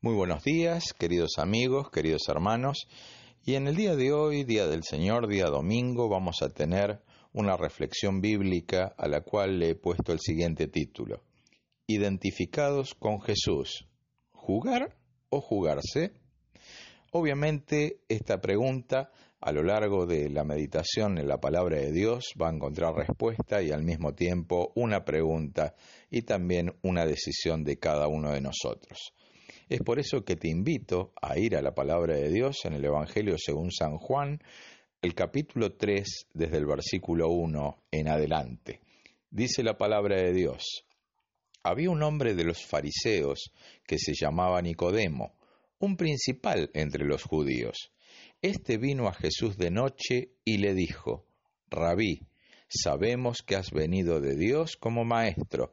Muy buenos días, queridos amigos, queridos hermanos. Y en el día de hoy, Día del Señor, día domingo, vamos a tener una reflexión bíblica a la cual le he puesto el siguiente título. Identificados con Jesús. ¿Jugar o jugarse? Obviamente esta pregunta a lo largo de la meditación en la palabra de Dios va a encontrar respuesta y al mismo tiempo una pregunta y también una decisión de cada uno de nosotros. Es por eso que te invito a ir a la palabra de Dios en el Evangelio según San Juan, el capítulo 3, desde el versículo 1 en adelante. Dice la palabra de Dios. Había un hombre de los fariseos que se llamaba Nicodemo, un principal entre los judíos. Este vino a Jesús de noche y le dijo, Rabí, sabemos que has venido de Dios como maestro,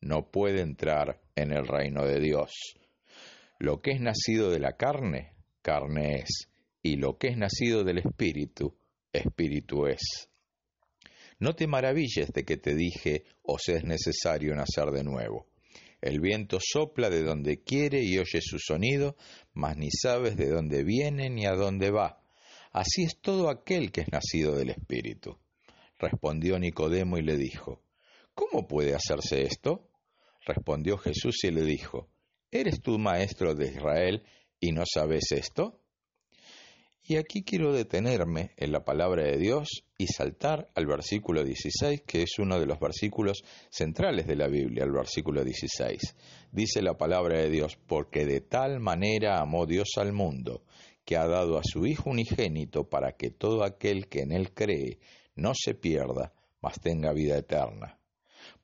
no puede entrar en el reino de Dios. Lo que es nacido de la carne, carne es, y lo que es nacido del Espíritu, Espíritu es. No te maravilles de que te dije, os es necesario nacer de nuevo. El viento sopla de donde quiere y oye su sonido, mas ni sabes de dónde viene ni a dónde va. Así es todo aquel que es nacido del Espíritu. Respondió Nicodemo y le dijo, ¿Cómo puede hacerse esto? Respondió Jesús y le dijo, ¿Eres tú maestro de Israel y no sabes esto? Y aquí quiero detenerme en la palabra de Dios y saltar al versículo 16, que es uno de los versículos centrales de la Biblia, el versículo 16. Dice la palabra de Dios, porque de tal manera amó Dios al mundo, que ha dado a su Hijo unigénito para que todo aquel que en él cree no se pierda, mas tenga vida eterna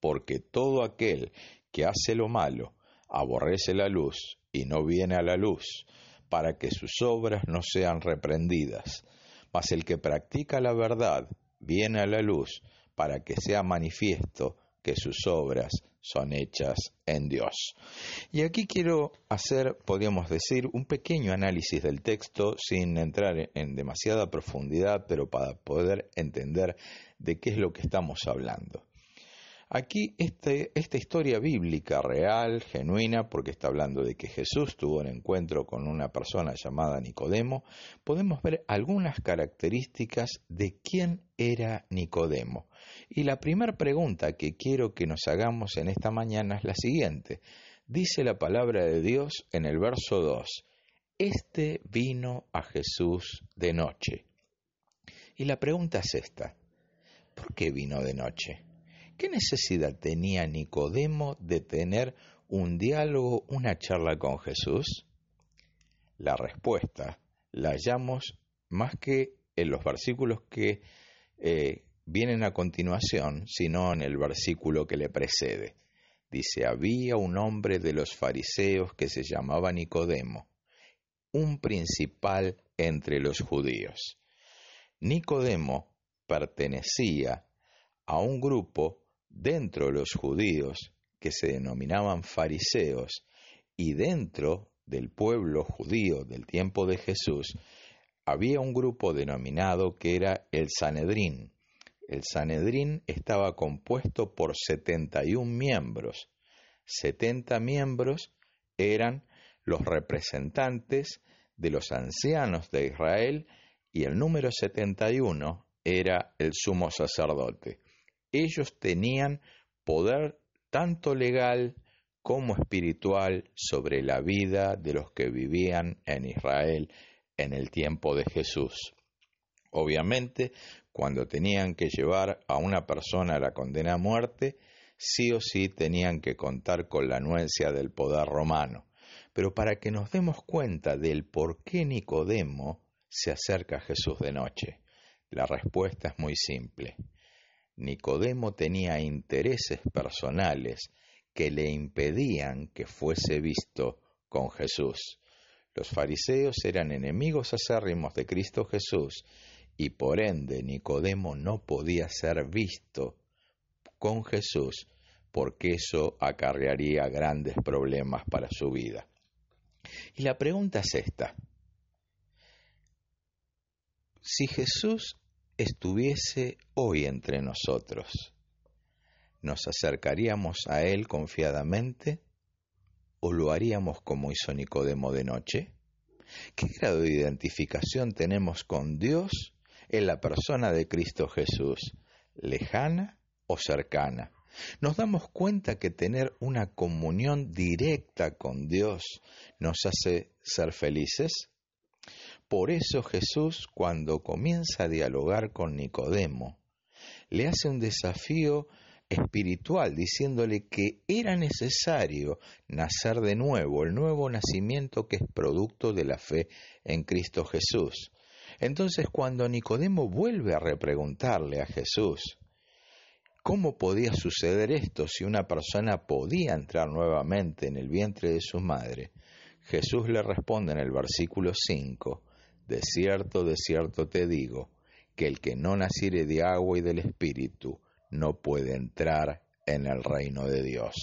porque todo aquel que hace lo malo aborrece la luz y no viene a la luz, para que sus obras no sean reprendidas. Mas el que practica la verdad viene a la luz, para que sea manifiesto que sus obras son hechas en Dios. Y aquí quiero hacer, podríamos decir, un pequeño análisis del texto sin entrar en demasiada profundidad, pero para poder entender de qué es lo que estamos hablando. Aquí este, esta historia bíblica real, genuina, porque está hablando de que Jesús tuvo un encuentro con una persona llamada Nicodemo, podemos ver algunas características de quién era Nicodemo. Y la primera pregunta que quiero que nos hagamos en esta mañana es la siguiente. Dice la palabra de Dios en el verso 2, Este vino a Jesús de noche. Y la pregunta es esta, ¿por qué vino de noche? ¿Qué necesidad tenía Nicodemo de tener un diálogo, una charla con Jesús? La respuesta la hallamos más que en los versículos que eh, vienen a continuación, sino en el versículo que le precede. Dice, había un hombre de los fariseos que se llamaba Nicodemo, un principal entre los judíos. Nicodemo pertenecía a un grupo dentro de los judíos que se denominaban fariseos y dentro del pueblo judío del tiempo de Jesús había un grupo denominado que era el Sanedrín. El Sanedrín estaba compuesto por 71 miembros. 70 miembros eran los representantes de los ancianos de Israel y el número 71 era el sumo sacerdote ellos tenían poder tanto legal como espiritual sobre la vida de los que vivían en Israel en el tiempo de Jesús. Obviamente, cuando tenían que llevar a una persona a la condena a muerte, sí o sí tenían que contar con la anuencia del poder romano. Pero para que nos demos cuenta del por qué Nicodemo se acerca a Jesús de noche, la respuesta es muy simple. Nicodemo tenía intereses personales que le impedían que fuese visto con Jesús. Los fariseos eran enemigos acérrimos de Cristo Jesús y por ende Nicodemo no podía ser visto con Jesús porque eso acarrearía grandes problemas para su vida. Y la pregunta es esta. Si Jesús estuviese hoy entre nosotros, ¿nos acercaríamos a Él confiadamente o lo haríamos como hizo Nicodemo de noche? ¿Qué grado de identificación tenemos con Dios en la persona de Cristo Jesús, lejana o cercana? Nos damos cuenta que tener una comunión directa con Dios nos hace ser felices. Por eso Jesús, cuando comienza a dialogar con Nicodemo, le hace un desafío espiritual, diciéndole que era necesario nacer de nuevo, el nuevo nacimiento que es producto de la fe en Cristo Jesús. Entonces cuando Nicodemo vuelve a repreguntarle a Jesús, ¿cómo podía suceder esto si una persona podía entrar nuevamente en el vientre de su madre? Jesús le responde en el versículo 5, de cierto, de cierto te digo, que el que no naciere de agua y del Espíritu no puede entrar en el reino de Dios.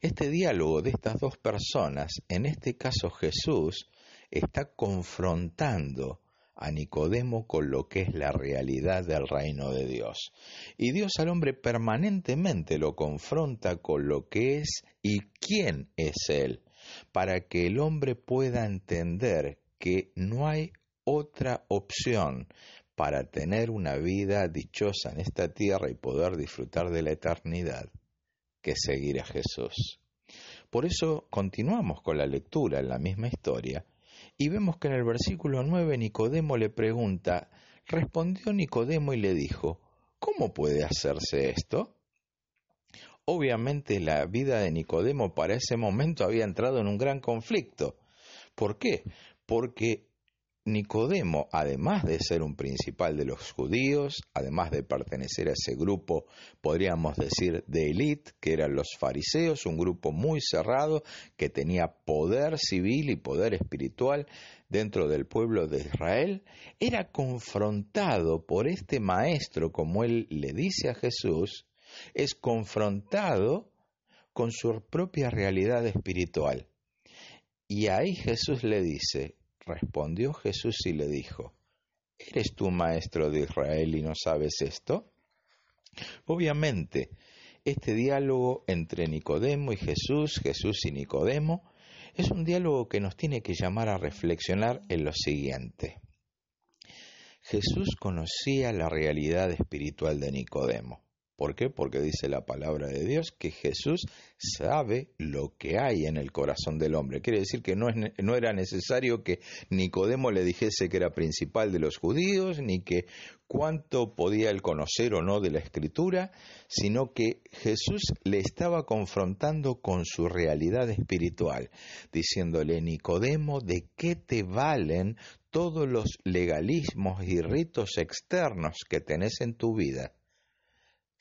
Este diálogo de estas dos personas, en este caso Jesús, está confrontando a Nicodemo con lo que es la realidad del reino de Dios. Y Dios al hombre permanentemente lo confronta con lo que es y quién es Él, para que el hombre pueda entender que no hay otra opción para tener una vida dichosa en esta tierra y poder disfrutar de la eternidad que seguir a Jesús. Por eso continuamos con la lectura en la misma historia y vemos que en el versículo 9 Nicodemo le pregunta, respondió Nicodemo y le dijo, ¿cómo puede hacerse esto? Obviamente la vida de Nicodemo para ese momento había entrado en un gran conflicto. ¿Por qué? Porque Nicodemo, además de ser un principal de los judíos, además de pertenecer a ese grupo, podríamos decir, de élite, que eran los fariseos, un grupo muy cerrado que tenía poder civil y poder espiritual dentro del pueblo de Israel, era confrontado por este maestro, como él le dice a Jesús, es confrontado con su propia realidad espiritual. Y ahí Jesús le dice, respondió Jesús y le dijo, ¿eres tú maestro de Israel y no sabes esto? Obviamente, este diálogo entre Nicodemo y Jesús, Jesús y Nicodemo, es un diálogo que nos tiene que llamar a reflexionar en lo siguiente. Jesús conocía la realidad espiritual de Nicodemo. ¿Por qué? Porque dice la palabra de Dios que Jesús sabe lo que hay en el corazón del hombre. Quiere decir que no, era necesario que Nicodemo le dijese que era principal de los judíos, ni que cuánto podía él conocer o no de la escritura, sino que Jesús le estaba confrontando con su realidad espiritual, diciéndole, Nicodemo, ¿de qué te valen todos los legalismos y ritos externos que tenés en tu vida?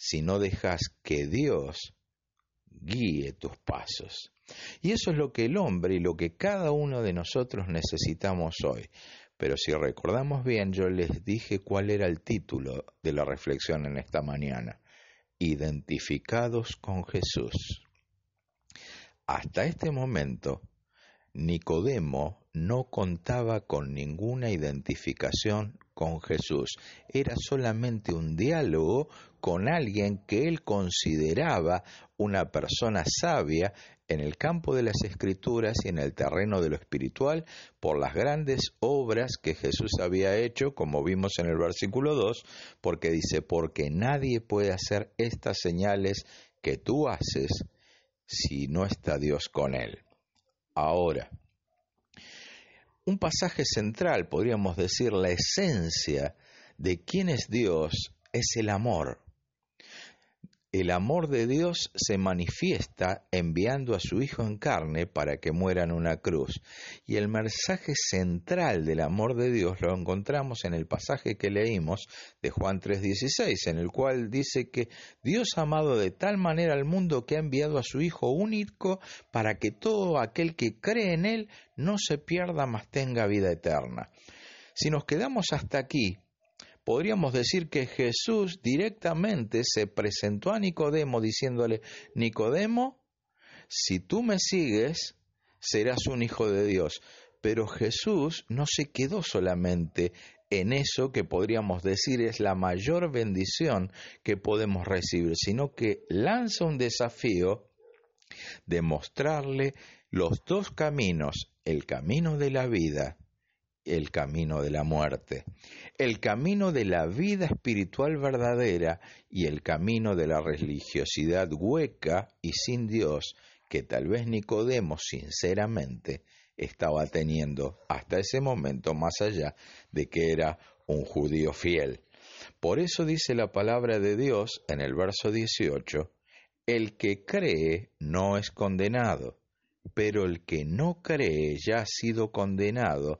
Si no dejas que Dios guíe tus pasos. Y eso es lo que el hombre y lo que cada uno de nosotros necesitamos hoy. Pero si recordamos bien, yo les dije cuál era el título de la reflexión en esta mañana. Identificados con Jesús. Hasta este momento, Nicodemo no contaba con ninguna identificación con Jesús. Era solamente un diálogo con alguien que él consideraba una persona sabia en el campo de las escrituras y en el terreno de lo espiritual por las grandes obras que Jesús había hecho, como vimos en el versículo 2, porque dice, porque nadie puede hacer estas señales que tú haces si no está Dios con él. Ahora, un pasaje central, podríamos decir la esencia de quién es Dios, es el amor el amor de Dios se manifiesta enviando a su Hijo en carne para que muera en una cruz. Y el mensaje central del amor de Dios lo encontramos en el pasaje que leímos de Juan 3:16, en el cual dice que Dios ha amado de tal manera al mundo que ha enviado a su Hijo único para que todo aquel que cree en Él no se pierda, mas tenga vida eterna. Si nos quedamos hasta aquí, podríamos decir que Jesús directamente se presentó a Nicodemo diciéndole, Nicodemo, si tú me sigues, serás un hijo de Dios. Pero Jesús no se quedó solamente en eso que podríamos decir es la mayor bendición que podemos recibir, sino que lanza un desafío de mostrarle los dos caminos, el camino de la vida el camino de la muerte, el camino de la vida espiritual verdadera y el camino de la religiosidad hueca y sin Dios que tal vez Nicodemo sinceramente estaba teniendo hasta ese momento más allá de que era un judío fiel. Por eso dice la palabra de Dios en el verso 18, el que cree no es condenado, pero el que no cree ya ha sido condenado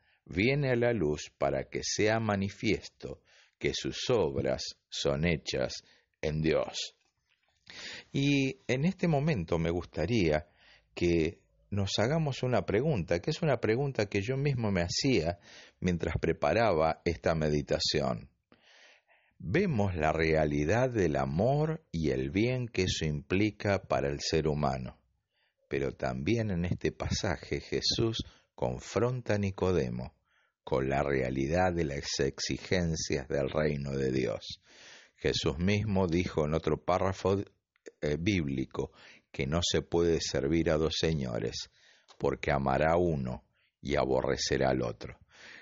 viene a la luz para que sea manifiesto que sus obras son hechas en Dios. Y en este momento me gustaría que nos hagamos una pregunta, que es una pregunta que yo mismo me hacía mientras preparaba esta meditación. Vemos la realidad del amor y el bien que eso implica para el ser humano, pero también en este pasaje Jesús confronta a Nicodemo con la realidad de las exigencias del reino de Dios. Jesús mismo dijo en otro párrafo eh, bíblico que no se puede servir a dos señores, porque amará uno y aborrecerá al otro.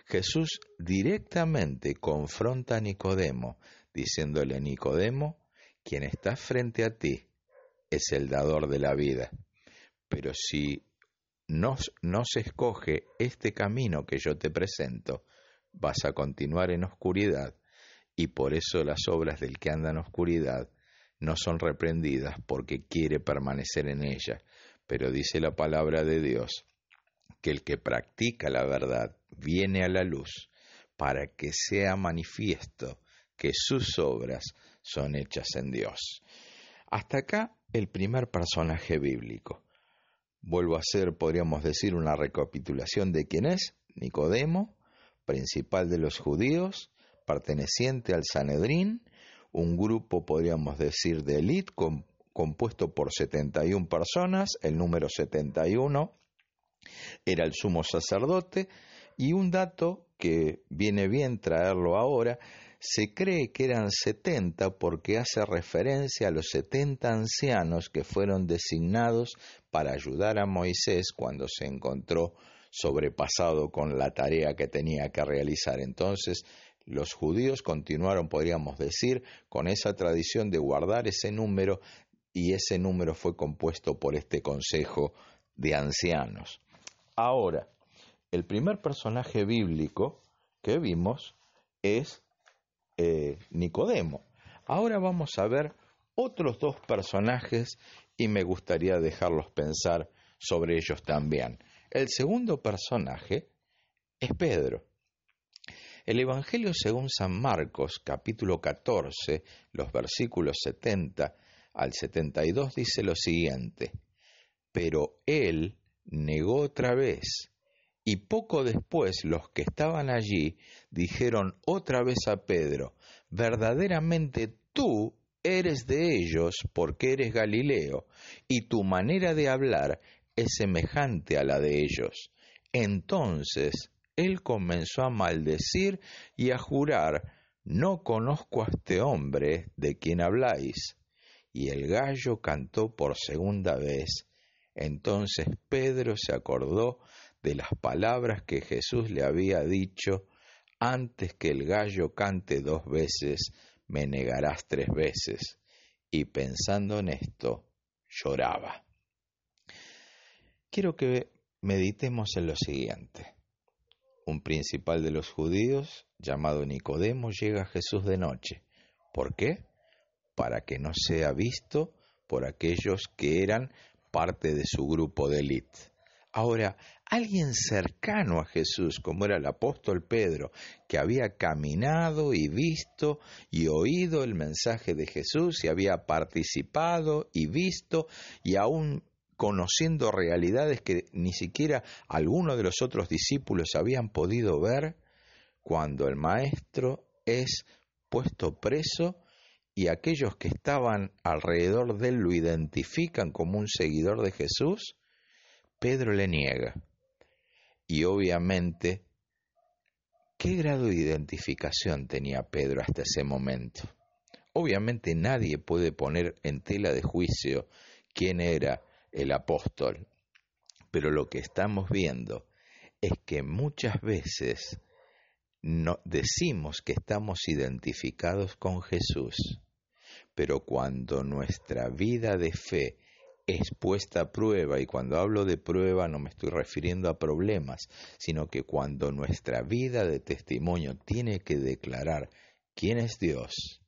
Jesús directamente confronta a Nicodemo, diciéndole, Nicodemo, quien está frente a ti es el dador de la vida. Pero si no, se escoge este camino que yo te presento, vas a continuar en oscuridad y por eso las obras del que anda en oscuridad no son reprendidas porque quiere permanecer en ella. Pero dice la palabra de Dios que el que practica la verdad viene a la luz para que sea manifiesto que sus obras son hechas en Dios. Hasta acá el primer personaje bíblico. Vuelvo a hacer, podríamos decir, una recapitulación de quién es Nicodemo, principal de los judíos, perteneciente al Sanedrín, un grupo, podríamos decir, de élite compuesto por 71 personas, el número 71 era el sumo sacerdote, y un dato que viene bien traerlo ahora, se cree que eran 70 porque hace referencia a los 70 ancianos que fueron designados para ayudar a Moisés cuando se encontró sobrepasado con la tarea que tenía que realizar. Entonces, los judíos continuaron, podríamos decir, con esa tradición de guardar ese número y ese número fue compuesto por este consejo de ancianos. Ahora, el primer personaje bíblico que vimos es eh, Nicodemo. Ahora vamos a ver otros dos personajes y me gustaría dejarlos pensar sobre ellos también. El segundo personaje es Pedro. El Evangelio según San Marcos, capítulo 14, los versículos 70 al 72 dice lo siguiente, pero él negó otra vez, y poco después los que estaban allí dijeron otra vez a Pedro, verdaderamente tú eres de ellos porque eres Galileo, y tu manera de hablar es semejante a la de ellos. Entonces él comenzó a maldecir y a jurar, no conozco a este hombre de quien habláis. Y el gallo cantó por segunda vez. Entonces Pedro se acordó de las palabras que Jesús le había dicho, antes que el gallo cante dos veces, me negarás tres veces. Y pensando en esto, lloraba. Quiero que meditemos en lo siguiente. Un principal de los judíos, llamado Nicodemo, llega a Jesús de noche. ¿Por qué? Para que no sea visto por aquellos que eran parte de su grupo de élite. Ahora, alguien cercano a Jesús, como era el apóstol Pedro, que había caminado y visto y oído el mensaje de Jesús y había participado y visto y aún conociendo realidades que ni siquiera algunos de los otros discípulos habían podido ver, cuando el Maestro es puesto preso y aquellos que estaban alrededor de él lo identifican como un seguidor de Jesús, Pedro le niega. Y obviamente, ¿qué grado de identificación tenía Pedro hasta ese momento? Obviamente nadie puede poner en tela de juicio quién era el apóstol, pero lo que estamos viendo es que muchas veces decimos que estamos identificados con Jesús, pero cuando nuestra vida de fe es puesta a prueba, y cuando hablo de prueba no me estoy refiriendo a problemas, sino que cuando nuestra vida de testimonio tiene que declarar quién es Dios,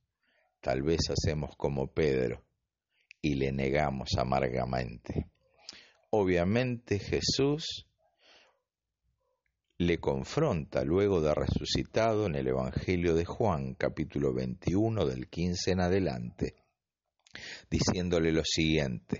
tal vez hacemos como Pedro y le negamos amargamente. Obviamente Jesús le confronta luego de resucitado en el Evangelio de Juan capítulo 21 del 15 en adelante, diciéndole lo siguiente,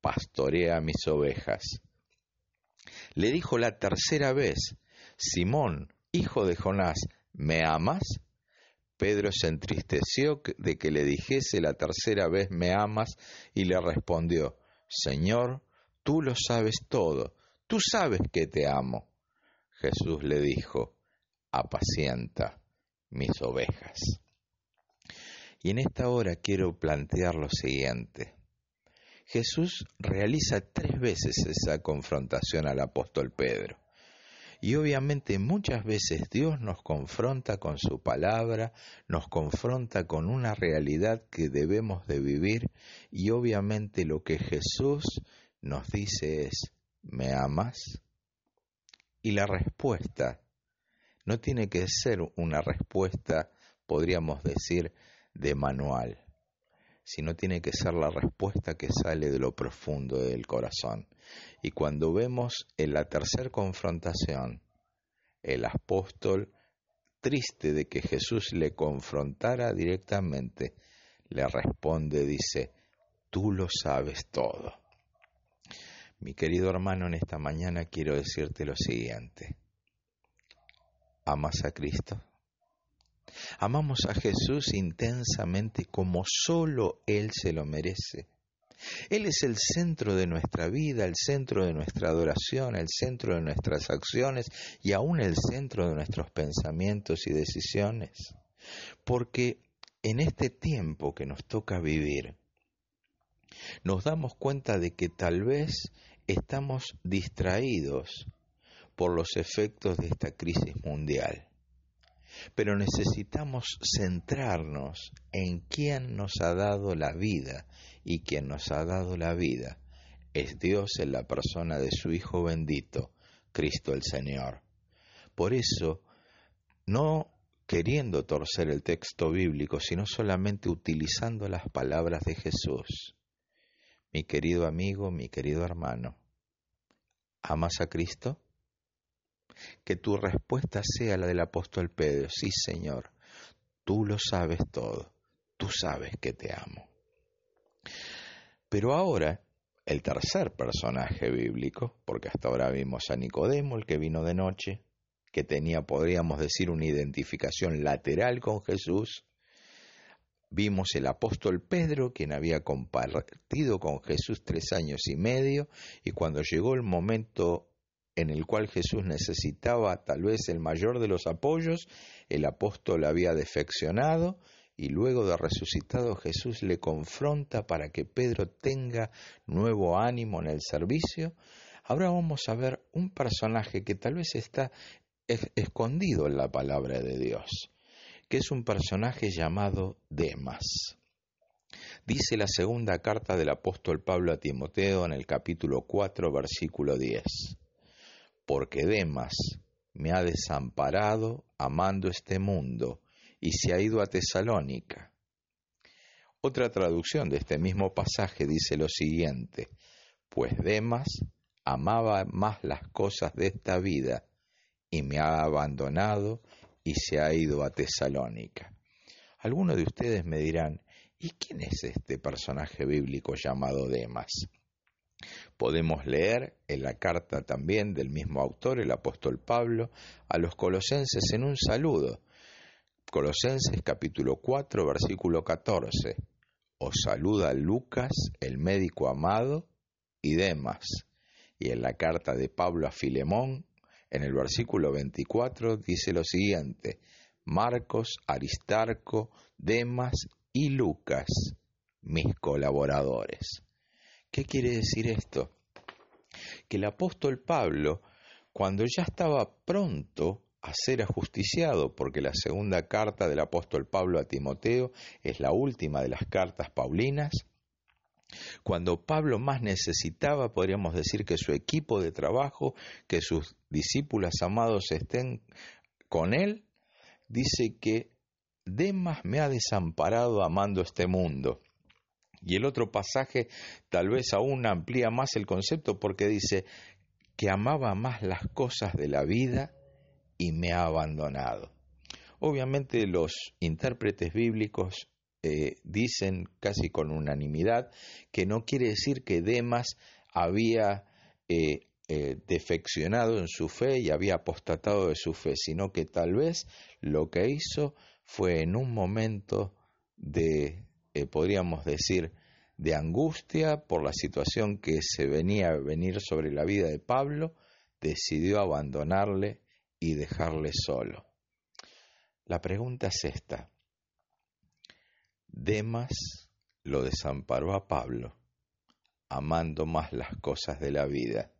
pastorea mis ovejas. Le dijo la tercera vez, Simón, hijo de Jonás, ¿me amas? Pedro se entristeció de que le dijese la tercera vez, ¿me amas? y le respondió, Señor, tú lo sabes todo, tú sabes que te amo. Jesús le dijo, apacienta mis ovejas. Y en esta hora quiero plantear lo siguiente. Jesús realiza tres veces esa confrontación al apóstol Pedro. Y obviamente muchas veces Dios nos confronta con su palabra, nos confronta con una realidad que debemos de vivir y obviamente lo que Jesús nos dice es, ¿me amas? Y la respuesta no tiene que ser una respuesta, podríamos decir, de manual sino tiene que ser la respuesta que sale de lo profundo del corazón. Y cuando vemos en la tercera confrontación, el apóstol, triste de que Jesús le confrontara directamente, le responde, dice, tú lo sabes todo. Mi querido hermano, en esta mañana quiero decirte lo siguiente. ¿Amas a Cristo? Amamos a Jesús intensamente como solo Él se lo merece. Él es el centro de nuestra vida, el centro de nuestra adoración, el centro de nuestras acciones y aún el centro de nuestros pensamientos y decisiones. Porque en este tiempo que nos toca vivir, nos damos cuenta de que tal vez estamos distraídos por los efectos de esta crisis mundial. Pero necesitamos centrarnos en quién nos ha dado la vida y quien nos ha dado la vida es Dios en la persona de su Hijo bendito, Cristo el Señor. Por eso, no queriendo torcer el texto bíblico, sino solamente utilizando las palabras de Jesús, mi querido amigo, mi querido hermano, ¿Amas a Cristo? Que tu respuesta sea la del apóstol Pedro, sí Señor, tú lo sabes todo, tú sabes que te amo. Pero ahora, el tercer personaje bíblico, porque hasta ahora vimos a Nicodemo, el que vino de noche, que tenía, podríamos decir, una identificación lateral con Jesús, Vimos el apóstol Pedro, quien había compartido con Jesús tres años y medio, y cuando llegó el momento en el cual Jesús necesitaba tal vez el mayor de los apoyos, el apóstol había defeccionado, y luego de resucitado Jesús le confronta para que Pedro tenga nuevo ánimo en el servicio. Ahora vamos a ver un personaje que tal vez está escondido en la palabra de Dios que es un personaje llamado Demas. Dice la segunda carta del apóstol Pablo a Timoteo en el capítulo 4, versículo 10. Porque Demas me ha desamparado amando este mundo y se ha ido a Tesalónica. Otra traducción de este mismo pasaje dice lo siguiente, pues Demas amaba más las cosas de esta vida y me ha abandonado y se ha ido a Tesalónica. Algunos de ustedes me dirán, ¿y quién es este personaje bíblico llamado Demas? Podemos leer en la carta también del mismo autor, el apóstol Pablo, a los colosenses en un saludo. Colosenses capítulo 4, versículo 14. Os saluda Lucas, el médico amado, y Demas. Y en la carta de Pablo a Filemón, en el versículo 24 dice lo siguiente, Marcos, Aristarco, Demas y Lucas, mis colaboradores. ¿Qué quiere decir esto? Que el apóstol Pablo, cuando ya estaba pronto a ser ajusticiado, porque la segunda carta del apóstol Pablo a Timoteo es la última de las cartas paulinas, cuando Pablo más necesitaba, podríamos decir que su equipo de trabajo, que sus discípulos amados estén con él, dice que Demas me ha desamparado amando este mundo. Y el otro pasaje tal vez aún amplía más el concepto porque dice que amaba más las cosas de la vida y me ha abandonado. Obviamente los intérpretes bíblicos eh, dicen casi con unanimidad que no quiere decir que Demas había eh, eh, defeccionado en su fe y había apostatado de su fe, sino que tal vez lo que hizo fue en un momento de, podríamos decir, de angustia por la situación que se venía a venir sobre la vida de Pablo, decidió abandonarle y dejarle solo. La pregunta es esta, Demas lo desamparó a Pablo, amando más las cosas de la vida,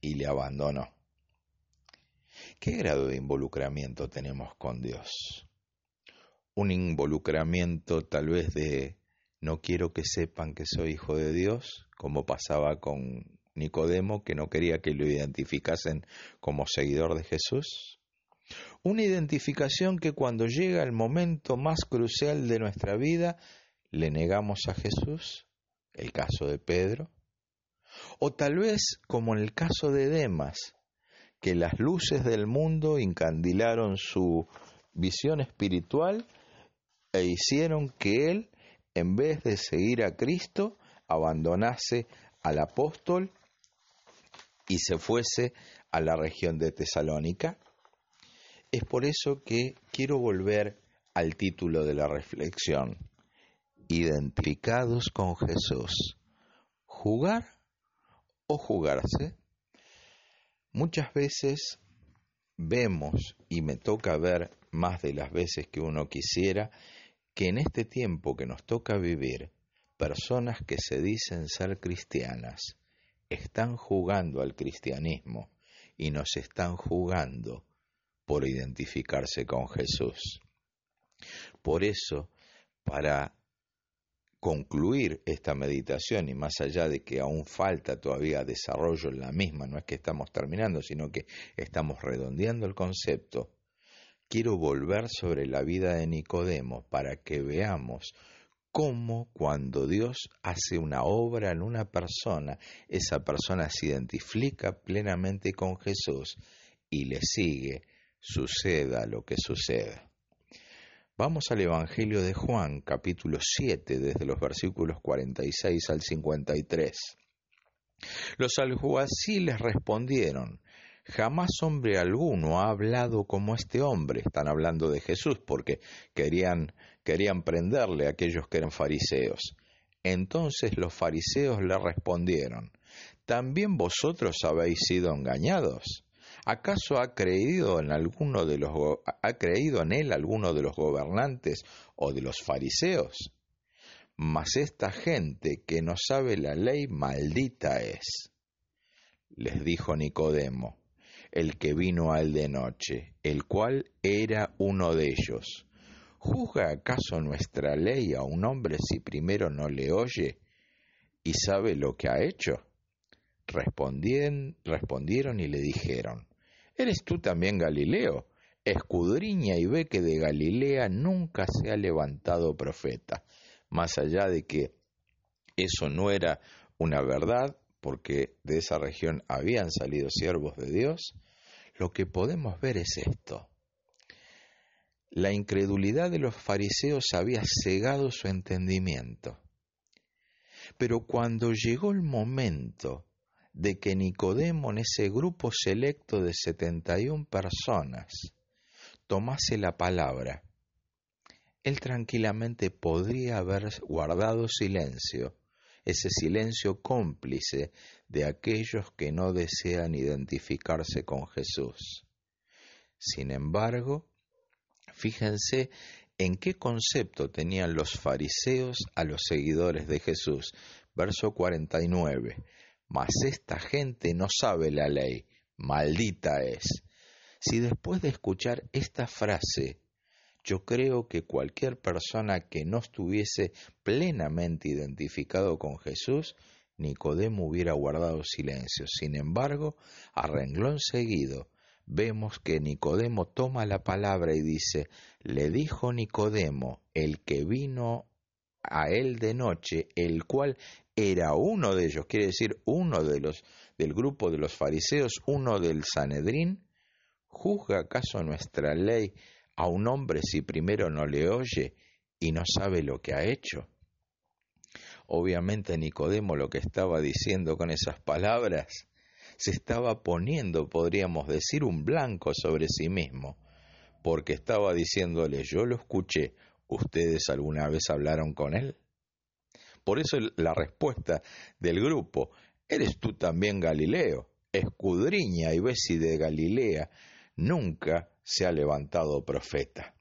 y le abandonó. ¿Qué grado de involucramiento tenemos con Dios? Un involucramiento tal vez de no quiero que sepan que soy hijo de Dios, como pasaba con Nicodemo, que no quería que lo identificasen como seguidor de Jesús. Una identificación que cuando llega el momento más crucial de nuestra vida, le negamos a Jesús, el caso de Pedro, o tal vez como en el caso de Demas, que las luces del mundo incandilaron su visión espiritual e hicieron que él, en vez de seguir a Cristo, abandonase al apóstol y se fuese a la región de Tesalónica. Es por eso que quiero volver al título de la reflexión, identificados con Jesús, jugar o jugarse. Muchas veces vemos, y me toca ver más de las veces que uno quisiera, que en este tiempo que nos toca vivir, personas que se dicen ser cristianas están jugando al cristianismo y nos están jugando por identificarse con Jesús. Por eso, para concluir esta meditación y más allá de que aún falta todavía desarrollo en la misma, no es que estamos terminando, sino que estamos redondeando el concepto, quiero volver sobre la vida de Nicodemo para que veamos cómo cuando Dios hace una obra en una persona, esa persona se identifica plenamente con Jesús y le sigue, suceda lo que suceda. Vamos al Evangelio de Juan, capítulo 7, desde los versículos 46 al 53. Los alguaciles respondieron, Jamás hombre alguno ha hablado como este hombre. Están hablando de Jesús porque querían, querían prenderle a aquellos que eran fariseos. Entonces los fariseos le respondieron, ¿también vosotros habéis sido engañados? ¿Acaso ha creído en alguno de los ha creído en él alguno de los gobernantes o de los fariseos? Mas esta gente que no sabe la ley maldita es. Les dijo Nicodemo, el que vino al de noche, el cual era uno de ellos. ¿Juzga acaso nuestra ley a un hombre si primero no le oye y sabe lo que ha hecho? respondieron y le dijeron, ¿Eres tú también Galileo? Escudriña y ve que de Galilea nunca se ha levantado profeta. Más allá de que eso no era una verdad, porque de esa región habían salido siervos de Dios, lo que podemos ver es esto. La incredulidad de los fariseos había cegado su entendimiento. Pero cuando llegó el momento de que Nicodemo en ese grupo selecto de 71 personas tomase la palabra, él tranquilamente podría haber guardado silencio ese silencio cómplice de aquellos que no desean identificarse con Jesús. Sin embargo, fíjense en qué concepto tenían los fariseos a los seguidores de Jesús. Verso 49. Mas esta gente no sabe la ley, maldita es. Si después de escuchar esta frase yo creo que cualquier persona que no estuviese plenamente identificado con Jesús, Nicodemo hubiera guardado silencio. Sin embargo, a renglón seguido, vemos que Nicodemo toma la palabra y dice, le dijo Nicodemo, el que vino a él de noche, el cual era uno de ellos, quiere decir uno de los del grupo de los fariseos, uno del Sanedrín, ¿juzga acaso nuestra ley a un hombre si primero no le oye y no sabe lo que ha hecho? Obviamente Nicodemo lo que estaba diciendo con esas palabras se estaba poniendo, podríamos decir, un blanco sobre sí mismo, porque estaba diciéndole, yo lo escuché, ¿ustedes alguna vez hablaron con él? Por eso la respuesta del grupo, ¿eres tú también Galileo? Escudriña y ve si de Galilea nunca se ha levantado profeta.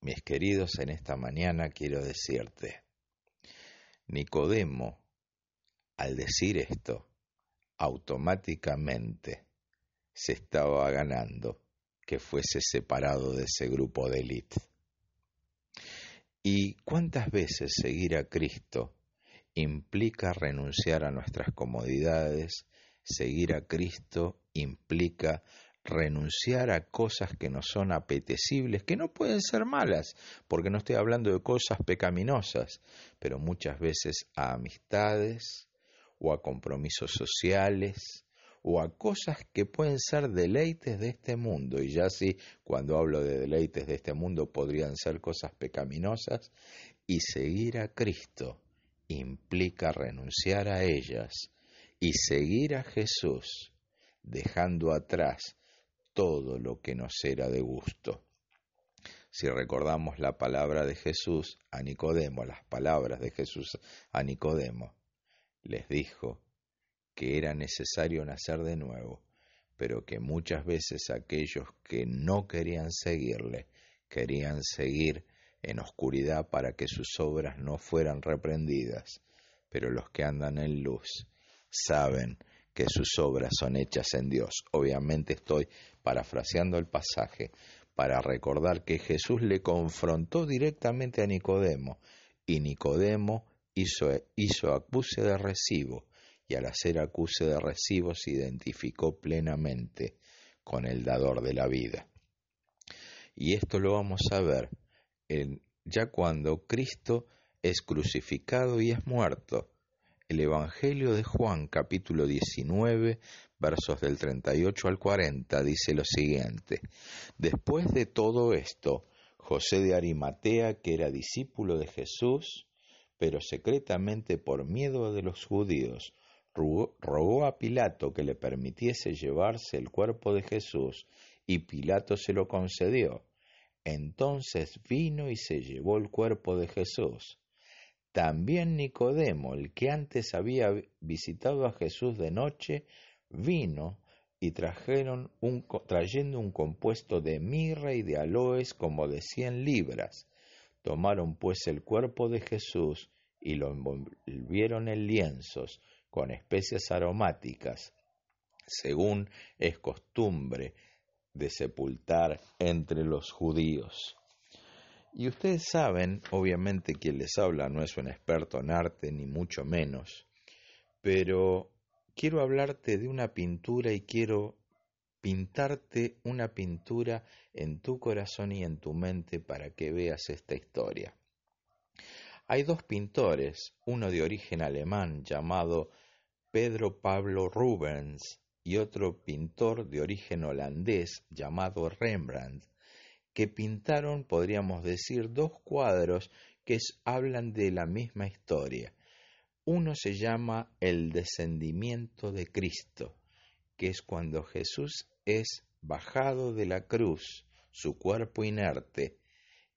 Mis queridos, en esta mañana quiero decirte, Nicodemo, al decir esto, automáticamente se estaba ganando que fuese separado de ese grupo de élite. ¿Y cuántas veces seguir a Cristo implica renunciar a nuestras comodidades? Seguir a Cristo implica renunciar a cosas que no son apetecibles, que no pueden ser malas, porque no estoy hablando de cosas pecaminosas, pero muchas veces a amistades o a compromisos sociales o a cosas que pueden ser deleites de este mundo, y ya sí, cuando hablo de deleites de este mundo podrían ser cosas pecaminosas, y seguir a Cristo implica renunciar a ellas y seguir a Jesús dejando atrás todo lo que nos era de gusto. Si recordamos la palabra de Jesús a Nicodemo, las palabras de Jesús a Nicodemo, les dijo que era necesario nacer de nuevo, pero que muchas veces aquellos que no querían seguirle, querían seguir en oscuridad para que sus obras no fueran reprendidas, pero los que andan en luz saben que sus obras son hechas en Dios. Obviamente estoy parafraseando el pasaje para recordar que Jesús le confrontó directamente a Nicodemo y Nicodemo hizo, acuse de recibo y al hacer acuse de recibo se identificó plenamente con el dador de la vida. Y esto lo vamos a ver ya cuando Cristo es crucificado y es muerto. El Evangelio de Juan capítulo 19 versos del 38 al 40 dice lo siguiente. Después de todo esto, José de Arimatea, que era discípulo de Jesús, pero secretamente por miedo de los judíos, rogó a Pilato que le permitiese llevarse el cuerpo de Jesús, y Pilato se lo concedió. Entonces vino y se llevó el cuerpo de Jesús. También Nicodemo, el que antes había visitado a Jesús de noche, vino y trajeron un, trayendo un compuesto de mirra y de aloes como de cien libras. Tomaron pues el cuerpo de Jesús y lo envolvieron en lienzos con especias aromáticas, según es costumbre de sepultar entre los judíos. Y ustedes saben, obviamente quien les habla no es un experto en arte, ni mucho menos, pero quiero hablarte de una pintura y quiero pintarte una pintura en tu corazón y en tu mente para que veas esta historia. Hay dos pintores, uno de origen alemán llamado Pedro Pablo Rubens y otro pintor de origen holandés llamado Rembrandt, que pintaron, podríamos decir, dos cuadros que hablan de la misma historia. Uno se llama el descendimiento de Cristo, que es cuando Jesús es bajado de la cruz, su cuerpo inerte,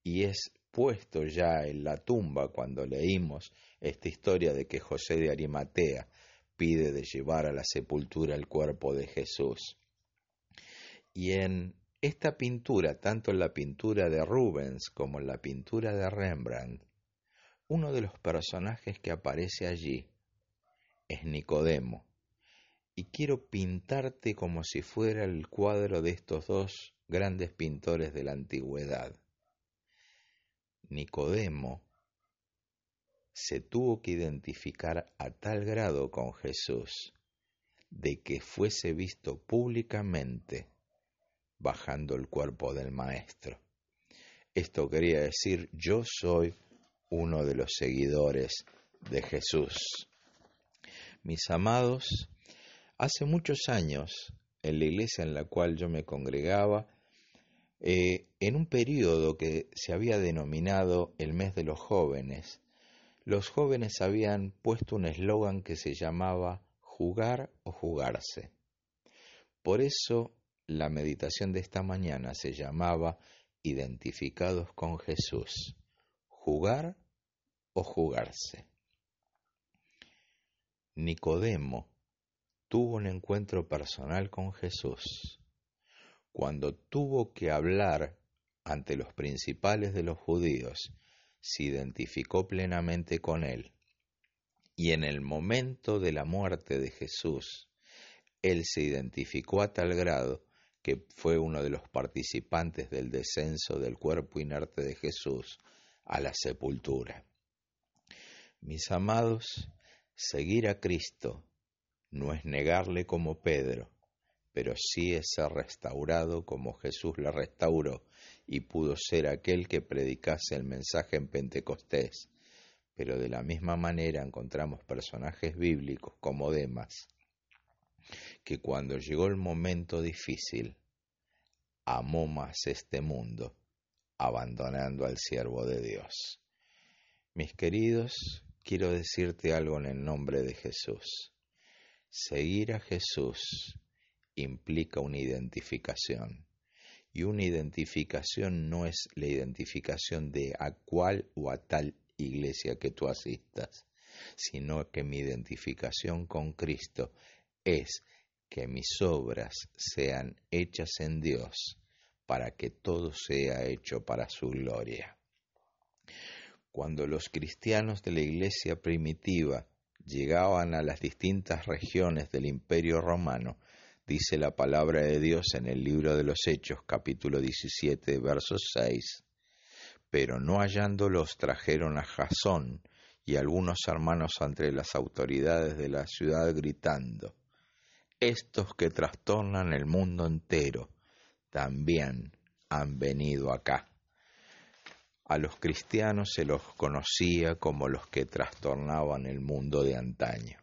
y es puesto ya en la tumba cuando leímos esta historia de que José de Arimatea pide de llevar a la sepultura el cuerpo de Jesús. Y en esta pintura, tanto en la pintura de Rubens como en la pintura de Rembrandt, uno de los personajes que aparece allí es Nicodemo, y quiero pintarte como si fuera el cuadro de estos dos grandes pintores de la antigüedad. Nicodemo se tuvo que identificar a tal grado con Jesús de que fuese visto públicamente bajando el cuerpo del Maestro. Esto quería decir, yo soy uno de los seguidores de Jesús. Mis amados, hace muchos años, en la iglesia en la cual yo me congregaba, eh, en un periodo que se había denominado el mes de los jóvenes, los jóvenes habían puesto un eslogan que se llamaba jugar o jugarse. Por eso la meditación de esta mañana se llamaba Identificados con Jesús jugar o jugarse. Nicodemo tuvo un encuentro personal con Jesús cuando tuvo que hablar ante los principales de los judíos, se identificó plenamente con él. Y en el momento de la muerte de Jesús, él se identificó a tal grado que fue uno de los participantes del descenso del cuerpo inerte de Jesús a la sepultura. Mis amados, seguir a Cristo no es negarle como Pedro, pero sí es ser restaurado como Jesús le restauró y pudo ser aquel que predicase el mensaje en Pentecostés. Pero de la misma manera encontramos personajes bíblicos como Demas, que cuando llegó el momento difícil, amó más este mundo abandonando al siervo de Dios. Mis queridos, quiero decirte algo en el nombre de Jesús. Seguir a Jesús implica una identificación. Y una identificación no es la identificación de a cual o a tal iglesia que tú asistas, sino que mi identificación con Cristo es que mis obras sean hechas en Dios para que todo sea hecho para su gloria. Cuando los cristianos de la iglesia primitiva llegaban a las distintas regiones del imperio romano, dice la palabra de Dios en el libro de los Hechos capítulo 17 versos 6, pero no hallándolos trajeron a Jasón y algunos hermanos ante las autoridades de la ciudad gritando, estos que trastornan el mundo entero, también han venido acá. A los cristianos se los conocía como los que trastornaban el mundo de antaño,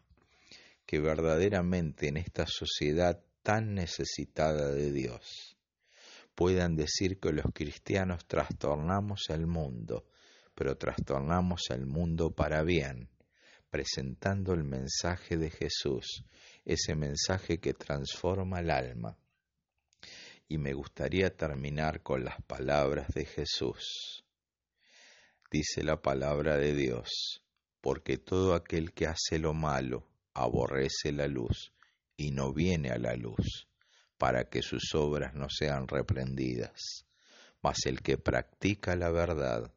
que verdaderamente en esta sociedad tan necesitada de Dios puedan decir que los cristianos trastornamos el mundo, pero trastornamos el mundo para bien, presentando el mensaje de Jesús, ese mensaje que transforma el alma. Y me gustaría terminar con las palabras de Jesús dice la palabra de Dios, porque todo aquel que hace lo malo aborrece la luz y no viene a la luz, para que sus obras no sean reprendidas. Mas el que practica la verdad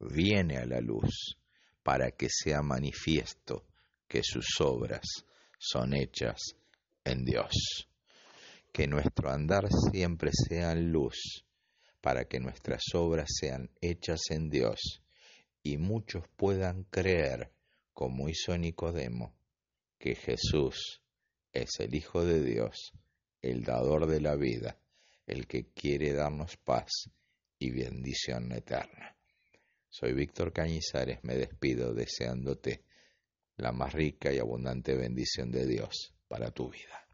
viene a la luz, para que sea manifiesto que sus obras son hechas en Dios. Que nuestro andar siempre sea luz, para que nuestras obras sean hechas en Dios y muchos puedan creer, como hizo Nicodemo, que Jesús es el Hijo de Dios, el dador de la vida, el que quiere darnos paz y bendición eterna. Soy Víctor Cañizares, me despido deseándote la más rica y abundante bendición de Dios para tu vida.